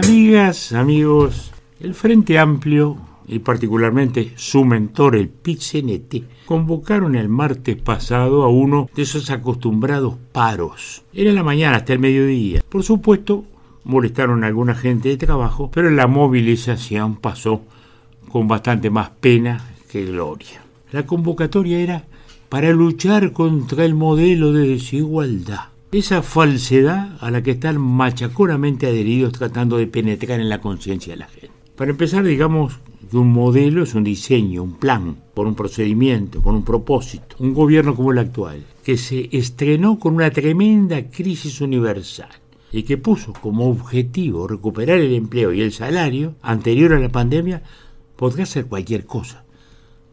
Amigas, amigos, el Frente Amplio y particularmente su mentor, el PIT-CNT, convocaron el martes pasado a uno de esos acostumbrados paros. Era la mañana hasta el mediodía. Por supuesto, molestaron a alguna gente de trabajo, pero la movilización pasó con bastante más pena que gloria. La convocatoria era para luchar contra el modelo de desigualdad. Esa falsedad a la que están machaconamente adheridos tratando de penetrar en la conciencia de la gente. Para empezar, digamos que un modelo es un diseño, un plan, por un procedimiento, con un propósito. Un gobierno como el actual, que se estrenó con una tremenda crisis universal y que puso como objetivo recuperar el empleo y el salario anterior a la pandemia, podrá ser cualquier cosa,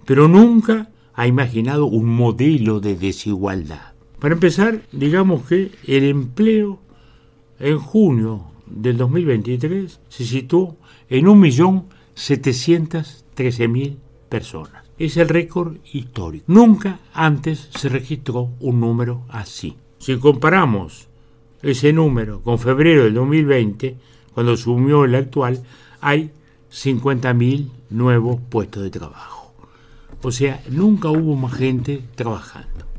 pero nunca ha imaginado un modelo de desigualdad. Para empezar, digamos que el empleo en junio del 2023 se situó en 1.713.000 personas. Es el récord histórico. Nunca antes se registró un número así. Si comparamos ese número con febrero del 2020, cuando sumió el actual, hay 50.000 nuevos puestos de trabajo. O sea, nunca hubo más gente trabajando.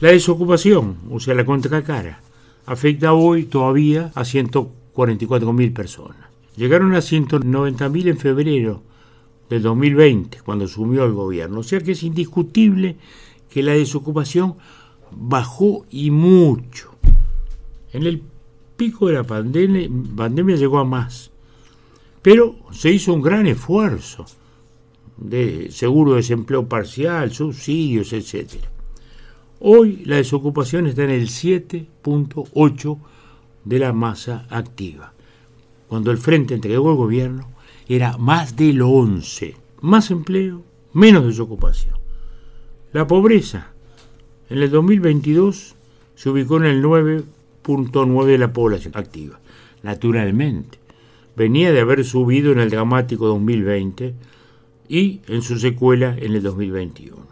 La desocupación, o sea, la contracara, afecta hoy todavía a 144.000 personas. Llegaron a 190.000 en febrero del 2020, cuando asumió el gobierno. O sea que es indiscutible que la desocupación bajó y mucho. En el pico de la pandemia, pandemia llegó a más. Pero se hizo un gran esfuerzo de seguro de desempleo parcial, subsidios, etc. Hoy la desocupación está en el 7.8 de la masa activa. Cuando el Frente entregó el gobierno era más del 11. Más empleo, menos desocupación. La pobreza en el 2022 se ubicó en el 9.9 de la población activa. Naturalmente, venía de haber subido en el dramático 2020 y en su secuela en el 2021.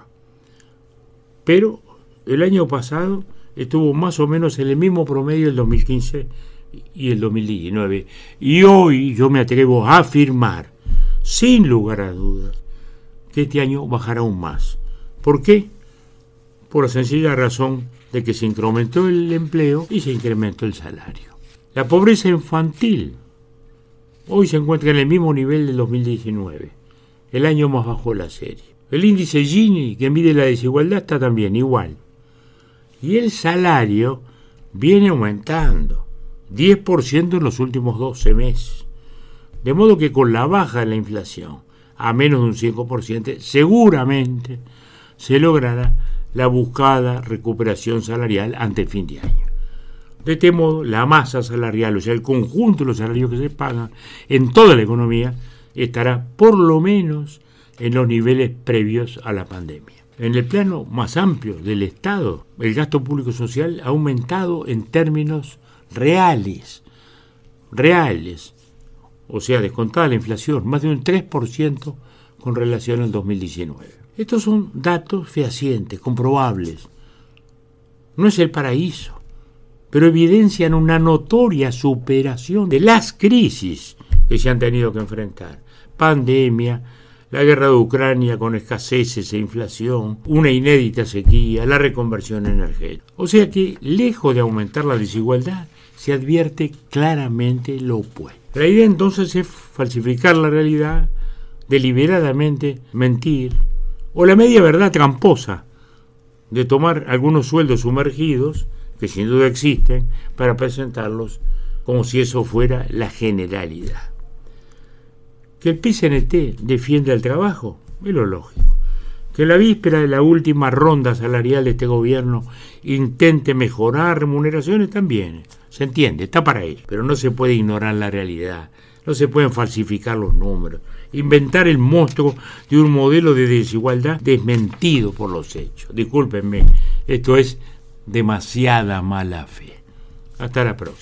Pero el año pasado estuvo más o menos en el mismo promedio del 2015 y el 2019. Y hoy yo me atrevo a afirmar, sin lugar a dudas, que este año bajará aún más. ¿Por qué? Por la sencilla razón de que se incrementó el empleo y se incrementó el salario. La pobreza infantil hoy se encuentra en el mismo nivel del 2019, el año más bajo de la serie. El índice Gini, que mide la desigualdad, está también igual y el salario viene aumentando 10% en los últimos 12 meses. De modo que con la baja de la inflación a menos de un 5%, seguramente se logrará la buscada recuperación salarial ante el fin de año. De este modo, la masa salarial, o sea, el conjunto de los salarios que se pagan en toda la economía, estará por lo menos en los niveles previos a la pandemia. En el plano más amplio del Estado, el gasto público social ha aumentado en términos reales, reales, o sea, descontada la inflación, más de un 3% con relación al 2019. Estos son datos fehacientes, comprobables. No es el paraíso, pero evidencian una notoria superación de las crisis que se han tenido que enfrentar. Pandemia, la guerra de Ucrania con escaseces e inflación, una inédita sequía, la reconversión energética. O sea que, lejos de aumentar la desigualdad, se advierte claramente lo opuesto. La idea entonces es falsificar la realidad, deliberadamente mentir, o la media verdad tramposa de tomar algunos sueldos sumergidos, que sin duda existen, para presentarlos como si eso fuera la generalidad. Que el PCNT defienda el trabajo es lo lógico. Que la víspera de la última ronda salarial de este gobierno intente mejorar remuneraciones también. Se entiende, está para ello. Pero no se puede ignorar la realidad. No se pueden falsificar los números. Inventar el monstruo de un modelo de desigualdad desmentido por los hechos. Discúlpenme, esto es demasiada mala fe. Hasta la próxima.